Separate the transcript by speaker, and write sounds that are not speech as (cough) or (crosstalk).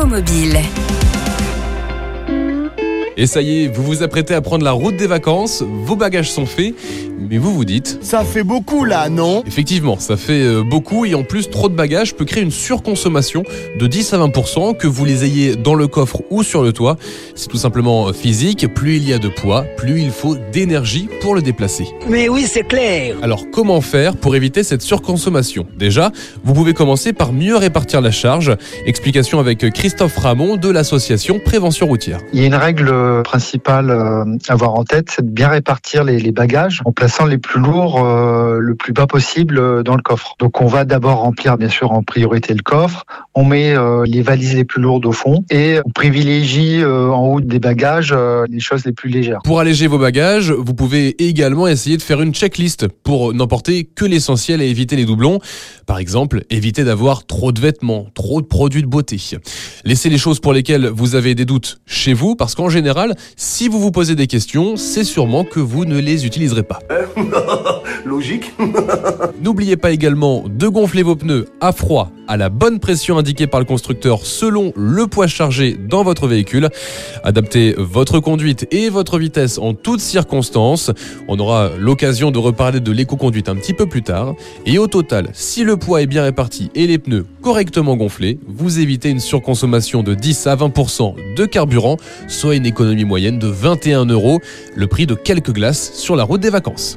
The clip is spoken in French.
Speaker 1: Écomobile.
Speaker 2: Et ça y est, vous vous apprêtez à prendre la route des vacances, vos bagages sont faits, mais vous vous dites...
Speaker 3: Ça fait beaucoup là, non
Speaker 2: Effectivement, ça fait euh, beaucoup et en plus trop de bagages peut créer une surconsommation de 10 à 20%, que vous les ayez dans le coffre ou sur le toit. C'est tout simplement physique, plus il y a de poids, plus il faut d'énergie pour le déplacer.
Speaker 4: Mais oui, c'est clair
Speaker 2: Alors comment faire pour éviter cette surconsommation? Déjà, vous pouvez commencer par mieux répartir la charge. Explication avec Christophe Ramon de l'association Prévention routière.
Speaker 5: Il y a une règle principal à euh, avoir en tête, c'est de bien répartir les, bagages en plaçant les plus lourds euh, le plus bas possible euh, dans le coffre. Donc on va d'abord remplir bien sûr en priorité le coffre, on met les valises les plus lourdes au fond et on privilégie en haut des bagages les choses les plus légères.
Speaker 2: Pour alléger vos bagages, vous pouvez également essayer de faire une checklist pour n'emporter que l'essentiel et éviter les doublons. Par exemple, éviter d'avoir trop de vêtements, trop de produits de beauté. Laissez les choses pour lesquelles vous avez des doutes chez vous parce qu'en général si vous vous posez des questions, c'est sûrement que vous ne les utiliserez pas. (laughs)
Speaker 3: Logique.
Speaker 2: N'oubliez pas également de gonfler vos pneus à froid à la bonne pression indiquée par le constructeur selon le poids chargé dans votre véhicule. Adaptez votre conduite et votre vitesse en toutes circonstances. On aura l'occasion de reparler de l'éco-conduite un petit peu plus tard. Et au total, si le poids est bien réparti et les pneus correctement gonflés, vous évitez une surconsommation de 10 à 20% de carburant, soit une économie moyenne de 21 euros, le prix de quelques glaces sur la route des vacances.